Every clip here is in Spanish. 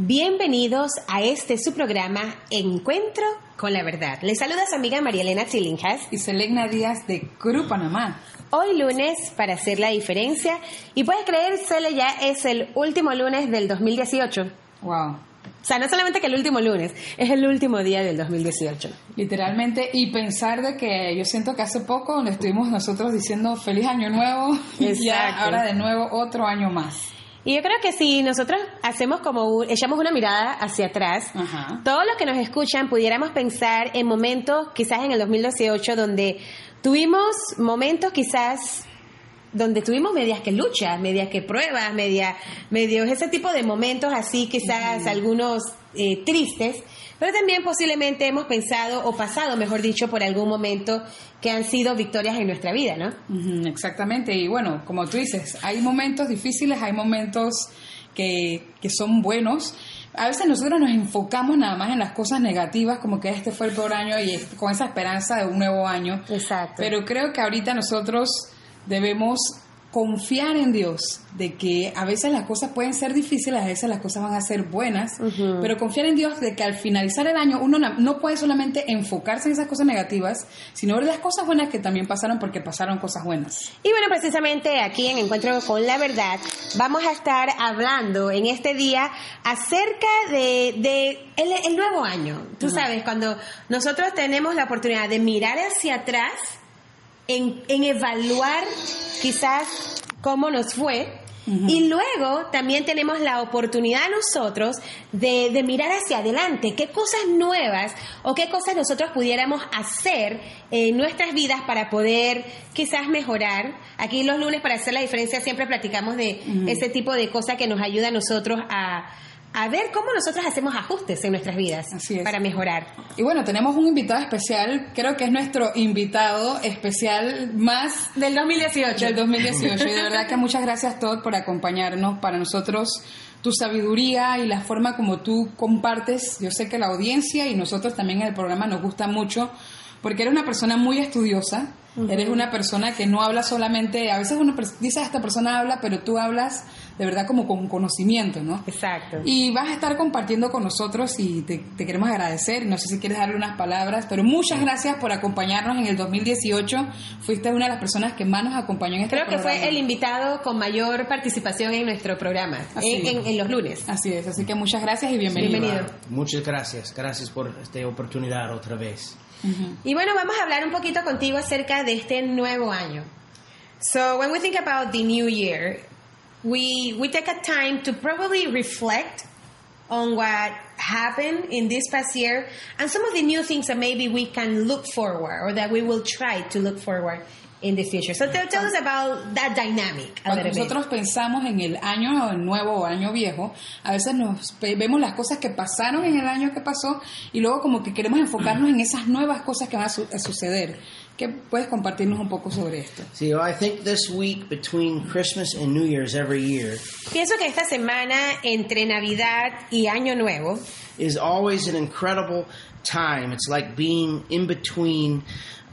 Bienvenidos a este su programa Encuentro con la Verdad. Les saluda su amiga María Elena Chilinjas y Selena Díaz de Cru Panamá. Hoy lunes para hacer la diferencia y puedes creer, Cele, ya es el último lunes del 2018. Wow. O sea, no solamente que el último lunes, es el último día del 2018. Literalmente, y pensar de que yo siento que hace poco le estuvimos nosotros diciendo feliz año nuevo y ya ahora de nuevo otro año más. Y yo creo que si nosotros hacemos como, echamos una mirada hacia atrás, todos los que nos escuchan pudiéramos pensar en momentos, quizás en el 2018, donde tuvimos momentos quizás donde tuvimos medias que luchas, medias que pruebas, media, medios ese tipo de momentos así, quizás algunos eh, tristes, pero también posiblemente hemos pensado o pasado, mejor dicho, por algún momento que han sido victorias en nuestra vida, ¿no? exactamente, y bueno, como tú dices, hay momentos difíciles, hay momentos que, que son buenos, a veces nosotros nos enfocamos nada más en las cosas negativas, como que este fue el peor año y con esa esperanza de un nuevo año. Exacto. Pero creo que ahorita nosotros debemos confiar en Dios, de que a veces las cosas pueden ser difíciles, a veces las cosas van a ser buenas, pero confiar en Dios de que al finalizar el año uno no puede solamente enfocarse en esas cosas negativas, sino ver las cosas buenas que también pasaron porque pasaron cosas buenas. Y bueno, precisamente aquí en Encuentro con la Verdad vamos a estar hablando en este día acerca de, el, nuevo año. Tú sabes, cuando nosotros tenemos la oportunidad de mirar hacia atrás, en, evaluar quizás cómo nos fue. Y luego también tenemos la oportunidad nosotros de, de, mirar hacia adelante, qué cosas nuevas o qué cosas nosotros pudiéramos hacer en nuestras vidas para poder quizás mejorar. Aquí los lunes para hacer la diferencia siempre platicamos de ese tipo de cosas que nos ayuda a nosotros a, a ver cómo nosotros hacemos ajustes en nuestras vidas para mejorar. Y bueno, tenemos un invitado especial, creo que es nuestro invitado especial más del 2018. Del 2018. y de verdad que muchas gracias Todd por acompañarnos. Para nosotros tu sabiduría y la forma como tú compartes, yo sé que la audiencia y nosotros también en el programa nos gusta mucho porque eres una persona muy estudiosa, eres una persona que no habla solamente, a veces uno dice esta persona habla, pero tú hablas de verdad como con conocimiento, ¿no? Exacto. Y vas a estar compartiendo con nosotros y te, queremos agradecer. No sé si quieres darle unas palabras, pero muchas gracias por acompañarnos en el 2018. Fuiste una de las personas que más nos acompañó en este Creo que fue el invitado con mayor participación en nuestro programa, en, los lunes. Así es, así que muchas gracias y bienvenido. bienvenido. Muchas gracias, gracias por esta oportunidad otra vez. Y bueno, vamos a hablar un poquito contigo acerca de este nuevo año. So, when we think about the new year, we we take a time to probably reflect on what happened in this past year and some of the new things that maybe we can look forward or that we will try to look forward in the future. So tell, tell us about that dynamic. Cuando nosotros pensamos en el año nuevo o año viejo, a veces nos vemos las cosas que pasaron en el año que pasó y luego como que queremos enfocarnos en esas nuevas cosas que van a, su a suceder. ¿Qué puedes compartirnos un poco sobre esto? Sí, I think this week between Christmas and New Year's every year. Pienso que esta semana entre Navidad y Año Nuevo is always an incredible time. It's like being in between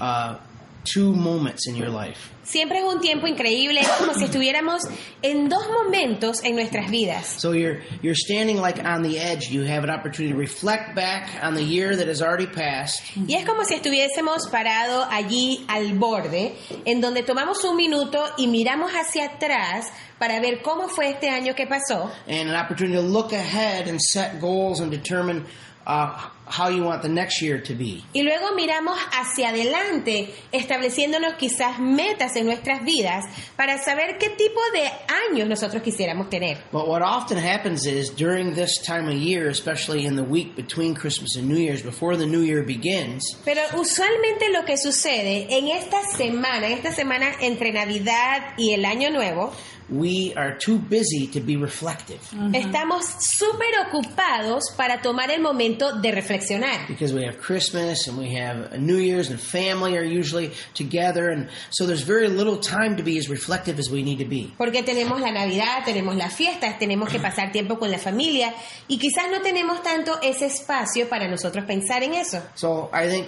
uh, two moments in your life. Siempre es un tiempo increíble, es como si estuviéramos en dos momentos en nuestras vidas. So you're you're standing like on the edge. You have an opportunity to reflect back on the year that has already passed. Y es como si estuviésemos parado allí al borde, en donde tomamos un minuto y miramos hacia atrás para ver cómo fue este año que pasó. And an opportunity to look ahead and set goals and determine uh, how you want the next year to be. Y luego miramos hacia adelante, estableciéndonos quizás metas en nuestras vidas para saber qué tipo de años nosotros quisiéramos tener. But what often happens is during this time of year, especially in the week between Christmas and New Year's, before the New Year begins. Pero usualmente lo que sucede en esta semana, en esta semana entre Navidad y el Año Nuevo, we are too busy to be reflective Estamos súper ocupados para tomar el momento de reflexionar. because we have Christmas and we have New Year's and family are usually together. And so there's very little time to be as reflective as we need to be. Porque tenemos la Navidad, tenemos las fiestas, tenemos que pasar tiempo con la familia y quizás no tenemos tanto ese espacio para nosotros pensar en eso. So I think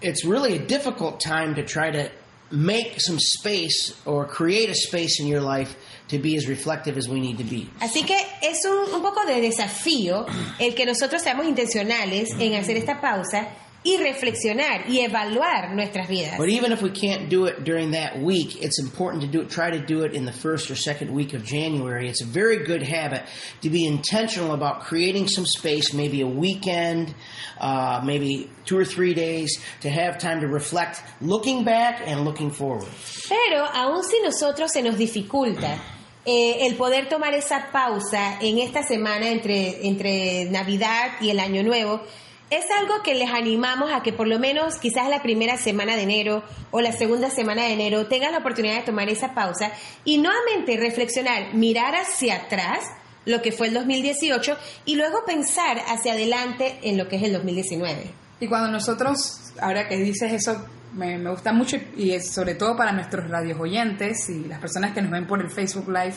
it's really a difficult time to try to make some space or create a space in your life to be as reflective as we need to be. Así que es un, un poco de desafío el que nosotros seamos intencionales en hacer esta pausa y reflexionar y evaluar nuestras vidas. But even if we can't do it during that week, it's important to do it, try to do it in the first or second week of January. It's a very good habit to be intentional about creating some space, maybe a weekend, uh, maybe two or three days, to have time to reflect, looking back and looking forward. Pero aún si nosotros se nos dificulta eh, el poder tomar esa pausa en esta semana entre, entre Navidad y el Año Nuevo, es algo que les animamos a que por lo menos quizás la primera semana de enero o la segunda semana de enero tengan la oportunidad de tomar esa pausa y nuevamente reflexionar, mirar hacia atrás lo que fue el 2018 y luego pensar hacia adelante en lo que es el 2019. Y cuando nosotros, ahora que dices eso, me, me gusta mucho y es sobre todo para nuestros radios oyentes y las personas que nos ven por el Facebook Live,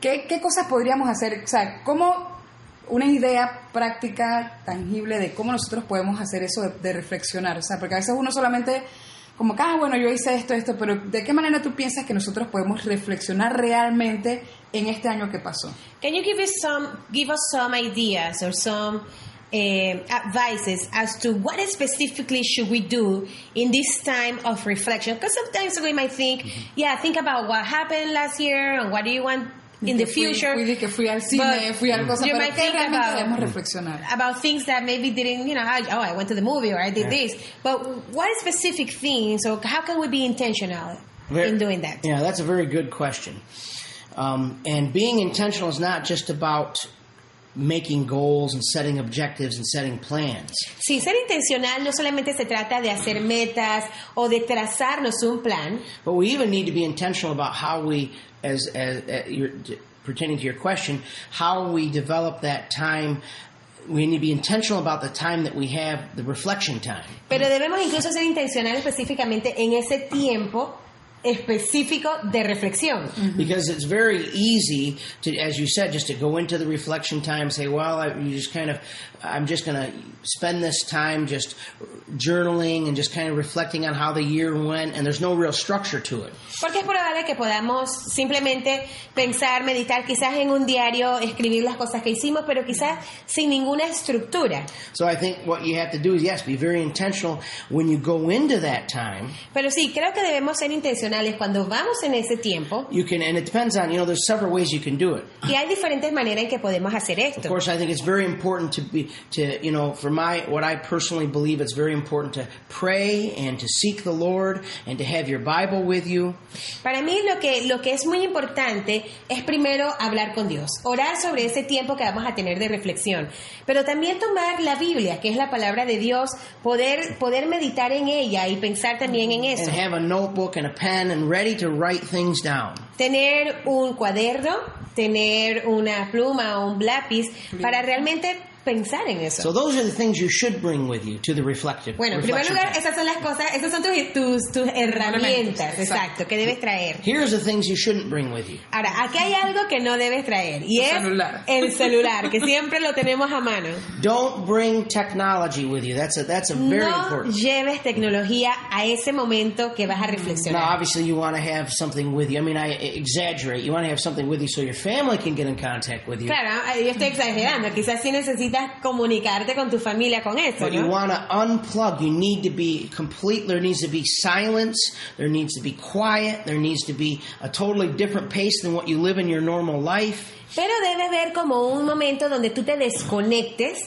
¿qué, qué cosas podríamos hacer? O sea, ¿cómo una idea práctica, tangible de cómo nosotros podemos hacer eso de, de reflexionar? O sea, porque a veces uno solamente como que, ah, bueno, yo hice esto, esto, pero ¿de qué manera tú piensas que nosotros podemos reflexionar realmente en este año que pasó? Can you give us some give us some ideas or some um, advices as to what specifically should we do in this time of reflection? Because sometimes we might think, yeah, think about what happened last year and what do you want in the Que fui- future. Fui, de que fui al cine, But fui a cosas, you might think about- reflexionar? about things that maybe didn't, you know, I, oh, I went to the movie or I did this. But what specific things or how can we be intentional Very- in doing that? Yeah, that's a very good question. Um, and being intentional is not just about making goals and setting objectives and setting plans. Sí, ser intencional no solamente se trata de hacer metas o de trazarnos un plan, But we even need to be intentional about how we, as, as, uh, your, pertaining to your question, how we develop that time. We need to be intentional about the time that we have, the reflection time. pero debemos incluso ser intencional específicamente en ese tiempo específico de reflexión. Because it's very easy to, as you said, just to go into the reflection time, say, well, I, you just kind of, I'm just going to spend this time just journaling and just kind of reflecting on how the year went, and there's no real structure to it. Porque es probable que podamos simplemente pensar, meditar, quizás en un diario, escribir las cosas que hicimos, pero quizás sin ninguna estructura. So I think what you have to do is, yes, be very intentional when you go into that time. Pero sí, creo que debemos ser intencionales cuando vamos en ese tiempo You can, and it depends on, you know, there's several ways you can do it. y hay diferentes maneras en que podemos hacer Of esto. course, I think it's very important to be, to, you know, for my, what I personally believe, it's very important to pray and to seek the Lord and to have your Bible with you. Para mí lo que, lo que es muy importante es primero hablar con Dios, orar sobre ese tiempo que vamos a tener de reflexión, pero también tomar la Biblia, que es la palabra de Dios, poder, poder meditar en ella y pensar también en eso. and have a notebook and a pen and ready to write things down. Tener un cuaderno, tener una pluma o un lápiz para realmente pensar en eso. So those are the things you should bring with you to the reflective. Bueno, en primer lugar, time. esas son las cosas, esas son tus, tus, tus herramientas, Exacto. exacto, que debes traer. Here's the things you shouldn't bring with you. Ahora, aquí hay algo que no debes traer y Tu es celular. el celular, que siempre lo tenemos a mano. Don't bring technology with you. That's a that's a very no important. lleves tecnología a ese momento que vas a Now, reflexionar. obviously, you want to have something with you. I mean, I exaggerate. You want to have something with you so your family can get in contact with you. Claro, yo estoy exagerando. Quizás sí necesitas comunicarte con tu familia con eso, But you ¿no? want to unplug. You need to be complete. There needs to be silence. There needs to be quiet. There needs to be a totally different pace than what you live in your normal life. Pero debes ver como un momento donde tú te desconectes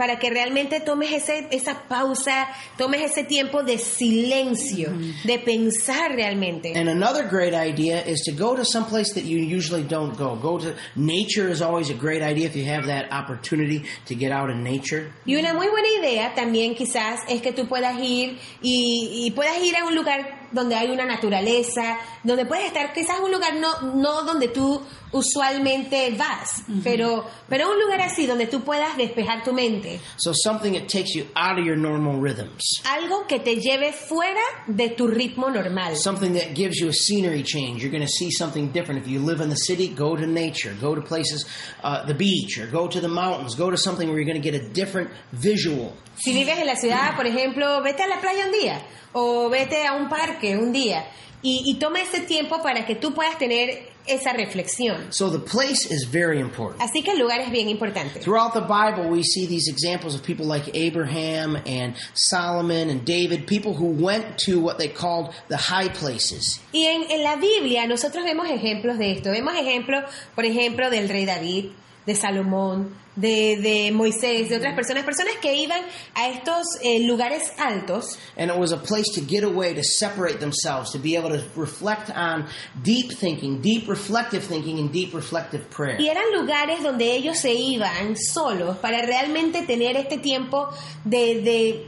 para que realmente tomes ese, esa pausa, tomes ese tiempo de silencio, de pensar realmente. And another great idea is to go to some place that you usually don't go. Go to nature is always a great idea if you have that opportunity to get out in nature. Y una muy buena idea también quizás es que tú puedas ir y, y puedas ir a un lugar donde hay una naturaleza, donde puedes estar quizás un lugar no, no donde tú usualmente vas, pero, pero un lugar así donde tú puedas despejar tu mente. So something that takes you out of your normal rhythms. Algo que te lleve fuera de tu ritmo normal. Something that gives you a scenery change. You're going to see something different. If you live in the city, go to nature, go to places, uh, the beach, or go to the mountains, go to something where you're going to get a different visual. Si vives en la ciudad, por ejemplo, vete a la playa un día o vete a un parque un día y, y toma ese tiempo para que tú puedas tener esa reflexión. So the place is very important. Así que el lugar es bien importante. Throughout the Bible, we see these examples of people like Abraham and Solomon and David, people who went to what they called the high places. Y en, en la Biblia nosotros vemos ejemplos de esto. Vemos ejemplos, por ejemplo, del rey David, de Salomón, de, de Moisés, de otras personas, personas que iban a estos eh, lugares altos And it was a place to get away, to separate themselves, to be able to reflect on deep thinking, deep reflective thinking, and deep reflective prayer. y eran lugares donde ellos se iban solos para realmente tener este tiempo de, de,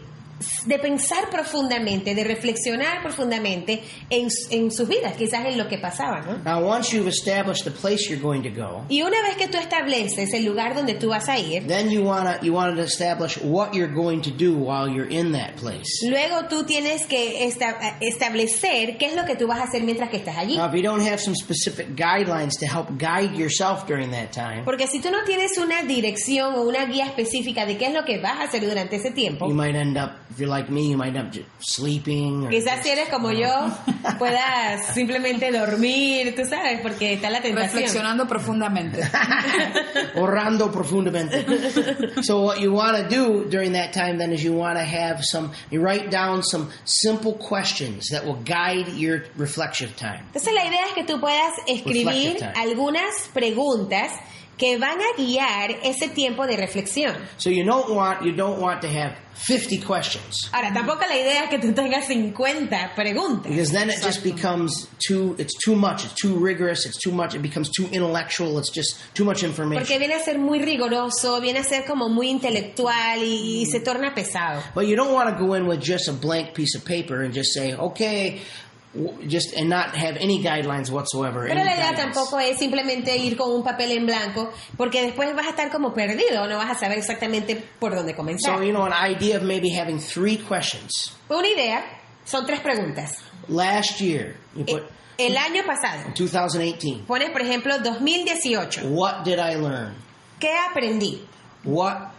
de pensar profundamente, de reflexionar profundamente en, en sus vidas, quizás en lo que pasaba, ¿no? Now, once you've established the place you're going to go, Y una vez que tú estableces el lugar donde tú vas a ir, then you want to you want to establish what you're going to do while you're in that place. luego tú tienes que esta- establecer qué es lo que tú vas a hacer mientras que estás allí. Now, if you don't have some specific guidelines to help guide yourself during that time, Porque si tú no tienes una dirección o una guía específica de qué es lo que vas a hacer durante ese tiempo, you might end up, if you're like me, you might end up just sleeping. Or quizás si eres como yo, puedas simplemente dormir, tú sabes, porque está la tentación. Reflexionando profundamente. orando profundamente. so what you want to do during that time then is you want to have some you write down some simple questions that will guide your reflection time. Entonces la idea es que tú puedas escribir Reflective algunas preguntas que van a guiar ese tiempo de reflexión. So you don't want you don't want to have 50 questions Ahora, tampoco la idea es que tú tengas 50 preguntas. because then it just becomes too it's too much, it's too rigorous, it's too much, it becomes too intellectual, it's just too much information. Porque viene a ser muy riguroso, viene a ser como muy intelectual y, y se torna pesado. But you don't want to go in with just a blank piece of paper and just say, "Okay, just and not have any guidelines whatsoever." Pero la idea guidance. tampoco es simplemente ir con un papel en blanco, porque después vas a estar como perdido, no vas a saber exactamente por dónde comenzar. So, you know, an idea of maybe having three questions. Una idea son tres preguntas. Last year, you put El año pasado, 2018. pones por ejemplo 2018. What did I learn? ¿Qué aprendí? What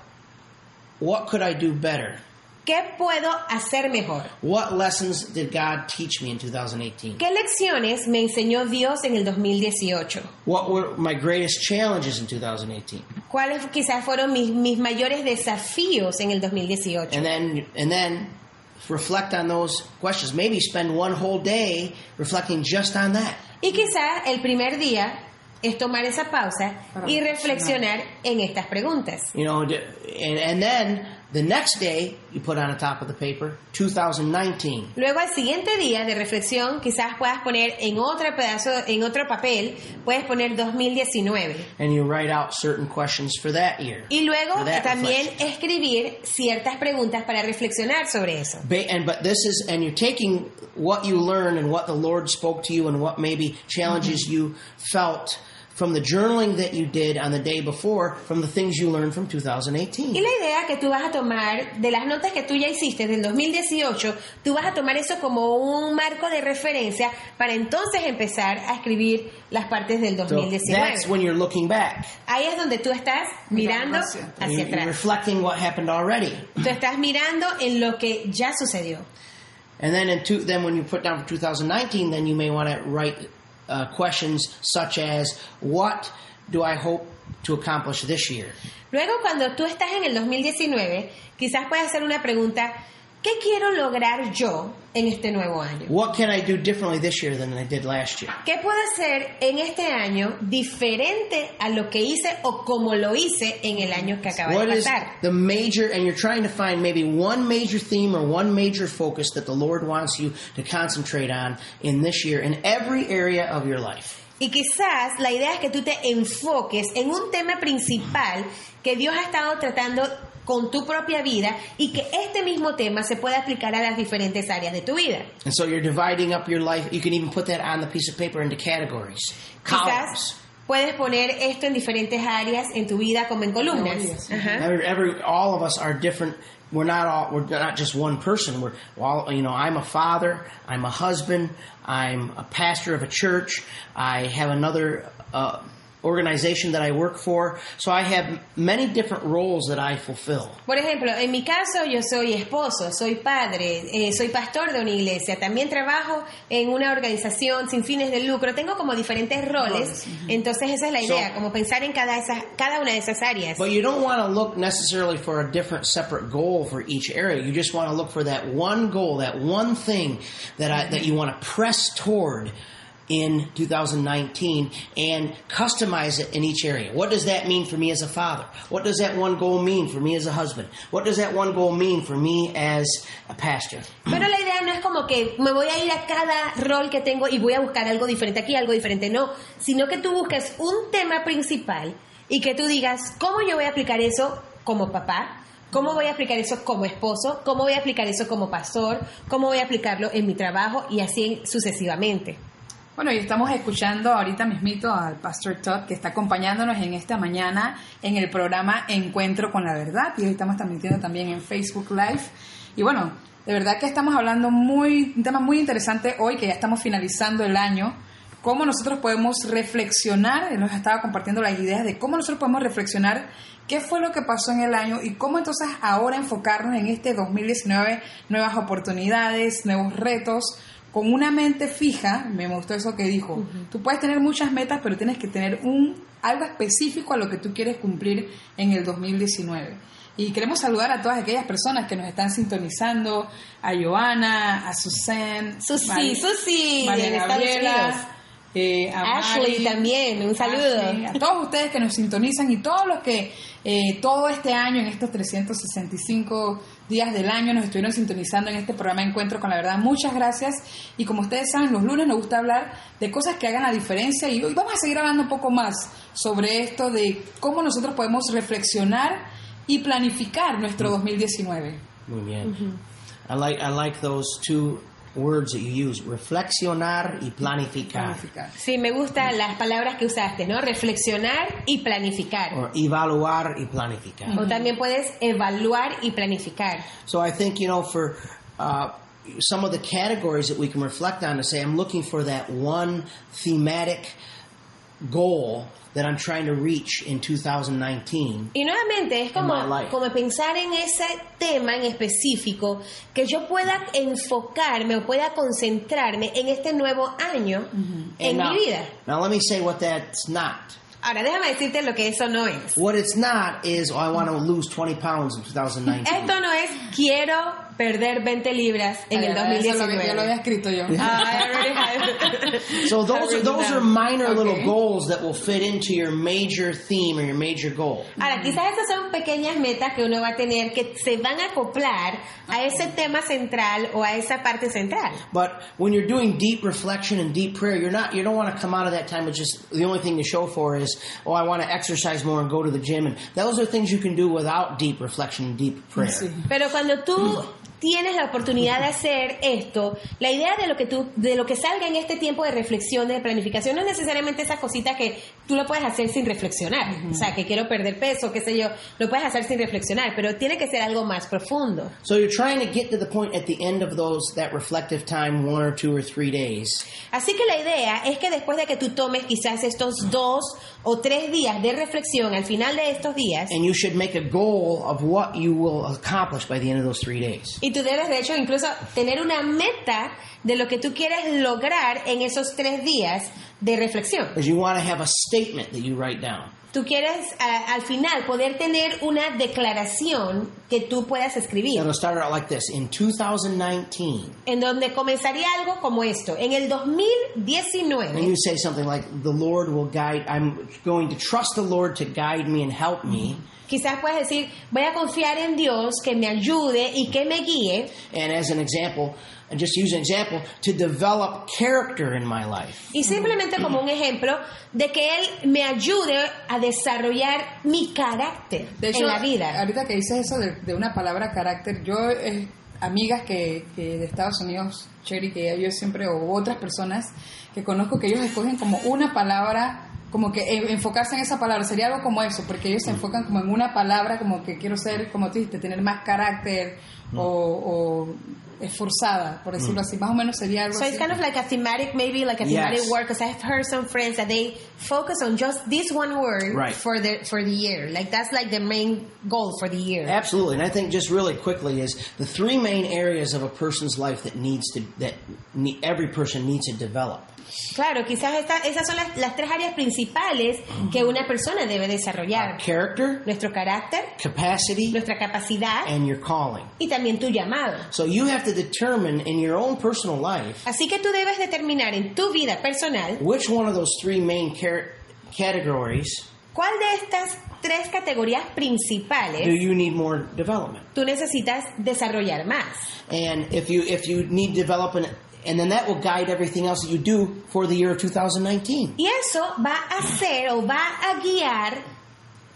what could I do better? ¿Qué puedo hacer mejor? What lessons did God teach me in 2018? ¿Qué lecciones me enseñó Dios en el 2018? What were my greatest challenges in 2018? ¿Cuáles quizás fueron mis, mis mayores desafíos en el 2018? And then and then reflect on those questions. Maybe spend one whole day reflecting just on that. Y quizás el primer día es tomar esa pausa Para y reflexionar. en estas preguntas. You know, and, and then the next day you put on the top of the paper 2019. Luego al siguiente día de reflexión quizás puedas poner en otro pedazo, en otro papel, puedes poner 2019. And you write out certain questions for that year. Y luego también reflection. escribir ciertas preguntas para reflexionar sobre eso. And but this is and you're taking what you learned and what the Lord spoke to you and what maybe challenges you felt from the journaling that you did on the day before from the things you learned from 2018. Y 2018. la idea que tú vas a tomar de las notas que tú ya hiciste del 2018, tú vas a tomar eso como un marco de referencia para entonces empezar a escribir las partes del So 2019. that's when you're looking back. Ahí es donde tú estás mirando Mirando hacia- And hacia you- you're atrás. reflecting what happened already. Tú estás mirando en lo que ya sucedió. And then in two, then when you put down for 2019, then you may want to write uh, questions such as what do I hope to accomplish this year? Luego, cuando tú estás en el 2019, quizás puedas hacer una pregunta, ¿qué quiero lograr yo en este nuevo año? What can I do differently this year than I did last year? ¿Qué puedo hacer en este año diferente a lo que hice o como lo hice en el año que acaba What de is pasar? the major, and you're trying to find maybe one major theme or one major focus that the Lord wants you to concentrate on in this year in every area of your life. Y quizás la idea es que tú te enfoques en un tema principal que Dios ha estado tratando con tu propia vida y que este mismo tema se pueda aplicar a las diferentes áreas de tu vida. And so you're dividing up your life. You can even put that on the piece of paper into categories, columns. Quizás puedes poner esto en diferentes áreas en tu vida como en columnas. Every, every, all of us are different. We're not all. We're not just one person. We're all. You know, I'm a father. I'm a husband. I'm a pastor of a church. I have another uh, organization that I work for. So I have many different roles that I fulfill. Por ejemplo, en mi caso yo soy esposo, soy padre, eh, soy pastor de una iglesia, también trabajo en una organización sin fines de lucro, tengo como diferentes roles, entonces esa es la idea, So- como pensar en cada, esa, cada una de esas áreas. But you don't want to look necessarily for a different separate goal for each area. You just want to look for that one goal, that one thing that I, that you want to press toward in 2019 and customize it in each area. What does that mean for me as a father? What does that one goal mean for me as a husband? What does that one goal mean for me as a pastor? Pero la idea no es como que me voy a ir a cada rol que tengo y voy a buscar algo diferente aquí, algo diferente, no, sino que tú busques un tema principal y que tú digas, ¿cómo yo voy a aplicar eso como papá? ¿Cómo voy a aplicar eso como esposo? ¿Cómo voy a aplicar eso como pastor? ¿Cómo voy a aplicarlo en mi trabajo? Y así sucesivamente. Bueno, y estamos escuchando ahorita mismito al Pastor Todd que está acompañándonos en esta mañana en el programa Encuentro con la Verdad y hoy estamos transmitiendo también en Facebook Live. Y bueno, de verdad que estamos hablando un tema muy interesante hoy que ya estamos finalizando el año, cómo nosotros podemos reflexionar, nos estaba compartiendo las ideas de cómo nosotros podemos reflexionar qué fue lo que pasó en el año y cómo entonces ahora enfocarnos en este 2019, nuevas oportunidades, nuevos retos, con una mente fija, me gustó eso que dijo, tú puedes tener muchas metas, pero tienes que tener un algo específico a lo que tú quieres cumplir en el 2019. Y queremos saludar a todas aquellas personas que nos están sintonizando, a Joana, a Susan, Susi, Susi, María. Gabriela, eh, a Ashley Mari, también, un saludo. Ashley, a todos ustedes que nos sintonizan y todos los que eh, todo este año, en estos 365 días del año, nos estuvieron sintonizando en este programa Encuentro con la Verdad. Muchas gracias. Y como ustedes saben, los lunes nos gusta hablar de cosas que hagan la diferencia y hoy vamos a seguir hablando un poco más sobre esto de cómo nosotros podemos reflexionar y planificar nuestro 2019. Muy bien. I like I like those two words that you use: reflexionar y planificar, Planificar. Sí, me gustan las palabras que usaste, ¿no? Reflexionar y planificar. or evaluar y planificar. O también puedes evaluar y planificar. So I think you know for uh, some of the categories that we can reflect on to say I'm looking for that one thematic goal that I'm trying to reach in 2019. Y nuevamente es como, como pensar en ese tema en específico, que yo pueda enfocarme o pueda concentrarme en este nuevo año en And now, mi vida. now let me say what that's not. Ahora, déjame decirte lo que eso no es. What it's not is oh, I want to lose 20 pounds in 2019. Esto no es quiero perder 20 libras en el Ah, Eso lo, 2019. ya lo había escrito yo. Ah, I already have. So those are those are minor little Okay. goals that will fit into your major theme or your major goal. Ahora, quizás esas son pequeñas metas que uno va a tener que se van a acoplar a ese tema central o a esa parte central. But when you're doing deep reflection and deep prayer, you're not you don't want to come out of that time with just the only thing to show for is oh I want to exercise more and go to the gym and those are things you can do without deep reflection and deep prayer. Sí. Pero cuando tú tienes la oportunidad de hacer esto, la idea de lo que tú, de lo que salga en este tiempo de reflexión, de planificación, no es necesariamente esa cosita que tú lo puedes hacer sin reflexionar. O sea, que quiero perder peso, qué sé yo, lo puedes hacer sin reflexionar, pero tiene que ser algo más profundo. So you're trying to get to the point at the end of those that reflective time, one or two or three days, Así que la idea es que después de que tú tomes quizás estos dos o tres días de reflexión, al final de estos días, and you should make a goal of what you will accomplish by the end of those three days. y tú debes de hecho incluso tener una meta de lo que tú quieres lograr en esos tres días de reflexión. You want to have a statement that you write. Tú quieres a- al final poder tener una declaración que tú puedas escribir, It'll start out like this. In 2019, en donde comenzaría algo como esto. En el and 2019, you say something like, "The Lord will guide. I'm going to trust the Lord to guide me and help me." quizás puedes decir, voy a confiar en Dios que me ayude y que me guíe. And as an example, and just use an example, to develop character in my life. Y simplemente como un ejemplo de que Él me ayude a desarrollar mi carácter De hecho, en la vida. ahorita que dices eso de, de una palabra carácter, yo, eh, amigas que, que de Estados Unidos, Cherry, que yo siempre, o otras personas que conozco, que ellos escogen como una palabra, como que enfocarse en esa palabra, sería algo como eso, porque ellos se enfocan como en una palabra, como que quiero ser, como tú dijiste, tener más carácter o, o esforzada, por decirlo así, más o menos sería algo So así. it's kind of like a thematic, maybe like a Yes. thematic word, because I've heard some friends that they focus on just this one word Right. for the for the year. Like that's like the main goal for the year. Absolutely, and I think just really quickly is the three main areas of a person's life that needs to that ne- every person needs to develop. Claro, quizás esta- esas son las, las tres áreas principales que una persona debe desarrollar. Character, Nuestro carácter, capacity, nuestra capacidad and your calling. y también tu llamado. So you have to determine in your own personal life Así que tú debes determinar en tu vida personal which one of those three main categories cuál de estas tres categorías do principales you need more development. tú necesitas desarrollar más. And if you if you need development and then that will guide everything else that you do for the year of 2019. Y eso va a hacer o va a guiar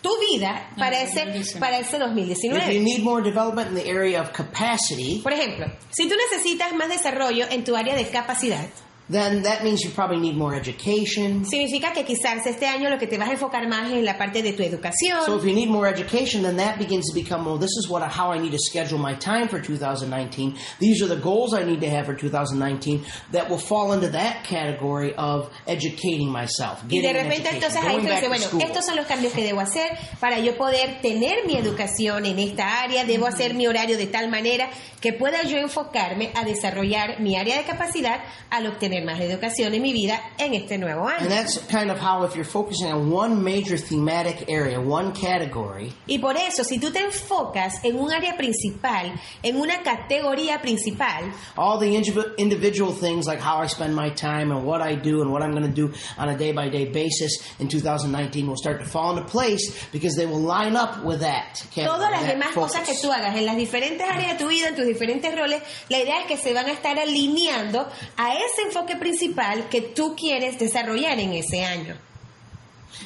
tu vida para ese, 2019. para ese If you 2019. need more development in the area of capacity, Por ejemplo, si tú necesitas más desarrollo en tu área de capacidad, then that means you probably need more education. significa que quizás este año lo que te vas a enfocar más es en la parte de tu educación. So if you need more education, then that begins to become, well, this is what how I need to schedule my time for 2019. These are the goals I need to have for 2019 that will fall into that category of educating myself. Y de getting repente entonces ahí tú dices, bueno, estos son los cambios que debo hacer para yo poder tener mi educación en esta área, debo hacer mi horario de tal manera que pueda yo enfocarme a desarrollar mi área de capacidad al obtener más educación en mi vida en este nuevo And año. that's kind of how if you're focusing on one major thematic area, one category, Y por eso, si tú te enfocas en un área principal, en una categoría principal, all the indiv- individual things like how I spend my time and what I do and what I'm going to do on a day by day basis in 2019 will start to fall into place because they will line up with that. todas las demás cosas que tú hagas en las diferentes áreas de tu vida, en tus diferentes roles, la idea es que se van a estar alineando a ese enfoque principal que tú quieres desarrollar en ese año.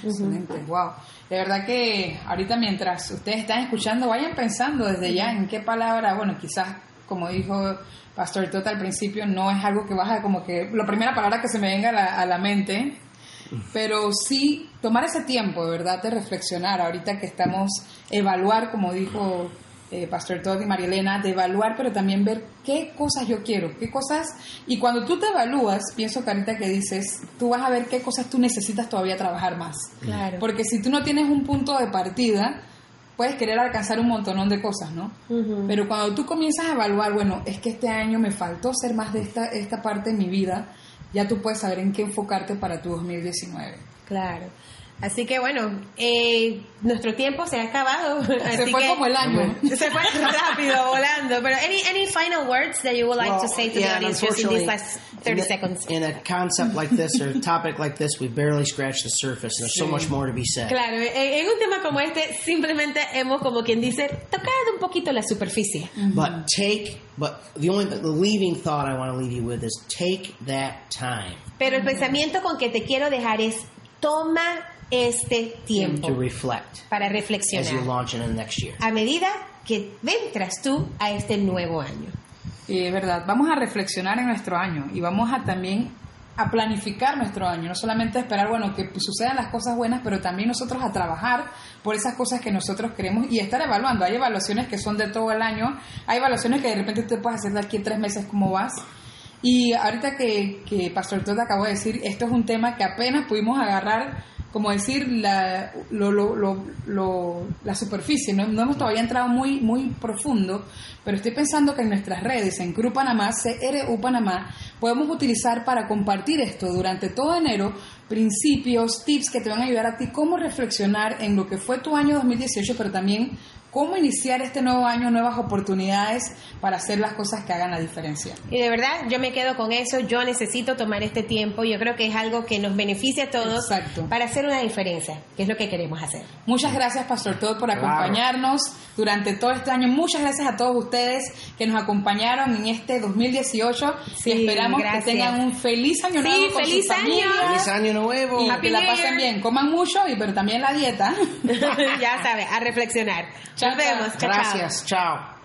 Excelente, wow. De verdad que ahorita mientras ustedes están escuchando, vayan pensando desde ya en qué palabra, bueno, quizás como dijo Pastor Tota al principio, no es algo que baja como que la primera palabra que se me venga a la, a la mente, pero sí tomar ese tiempo, de verdad, de reflexionar, ahorita que estamos, evaluar, como dijo eh, Pastor Todd y Marielena, de evaluar, pero también ver qué cosas yo quiero, qué cosas, y cuando tú te evalúas, pienso que ahorita que dices, tú vas a ver qué cosas tú necesitas todavía trabajar más. Claro. Porque si tú no tienes un punto de partida, puedes querer alcanzar un montonón de cosas, ¿no? Pero cuando tú comienzas a evaluar, bueno, es que este año me faltó ser más de esta, esta parte de mi vida, ya tú puedes saber en qué enfocarte para tu 2019. Claro. Así que bueno, eh, nuestro tiempo se ha acabado. Se así fue que- como el año. Se fue rápido, volando. Pero any, any final words that you would like Well, to say to the yeah, and audience just in these last in 30 a- seconds? In a concept like this or a topic like this, we barely scratched the surface. There's so much more to be said. Claro, en, en un tema como este simplemente hemos, como quien dice, tocado un poquito la superficie. But take, but the only the leaving thought I want to leave you with is take that time Pero el pensamiento con que te quiero dejar es, toma este tiempo to reflect para as you reflexionar launch into the next year. a medida que entras tú a este nuevo año. Y es verdad, vamos a reflexionar en nuestro año y vamos a también a planificar nuestro año, no solamente a esperar, bueno, que sucedan las cosas buenas, pero también nosotros a trabajar por esas cosas que nosotros queremos y estar evaluando. Hay evaluaciones que son de todo el año, hay evaluaciones que de repente te puedes hacer de aquí a tres meses cómo vas. Y ahorita que, que Pastor Todd acabó de decir, esto es un tema que apenas pudimos agarrar, como decir, la, lo, lo, lo, la superficie, no, no hemos todavía entrado muy, muy profundo, pero estoy pensando que en nuestras redes, en Cruz Panamá, CRU Panamá, podemos utilizar para compartir esto durante todo enero, principios, tips que te van a ayudar a ti cómo reflexionar en lo que fue tu año 2018, pero también cómo iniciar este nuevo año, nuevas oportunidades para hacer las cosas que hagan la diferencia. Y de verdad, yo me quedo con eso, yo necesito tomar este tiempo, yo creo que es algo que nos beneficia a todos Exacto. para hacer una diferencia, que es lo que queremos hacer. Muchas gracias, Pastor Todd, por Claro. acompañarnos durante todo este año. Muchas gracias a todos ustedes que nos acompañaron en este 2018 Sí, y esperamos gracias. que tengan un feliz año Sí, nuevo con feliz su año. familia. Feliz año nuevo. Y Happy que la New pasen Year. bien, coman mucho, y pero también la dieta. ya sabes, a reflexionar. Chao, Nos vemos. chao. Gracias.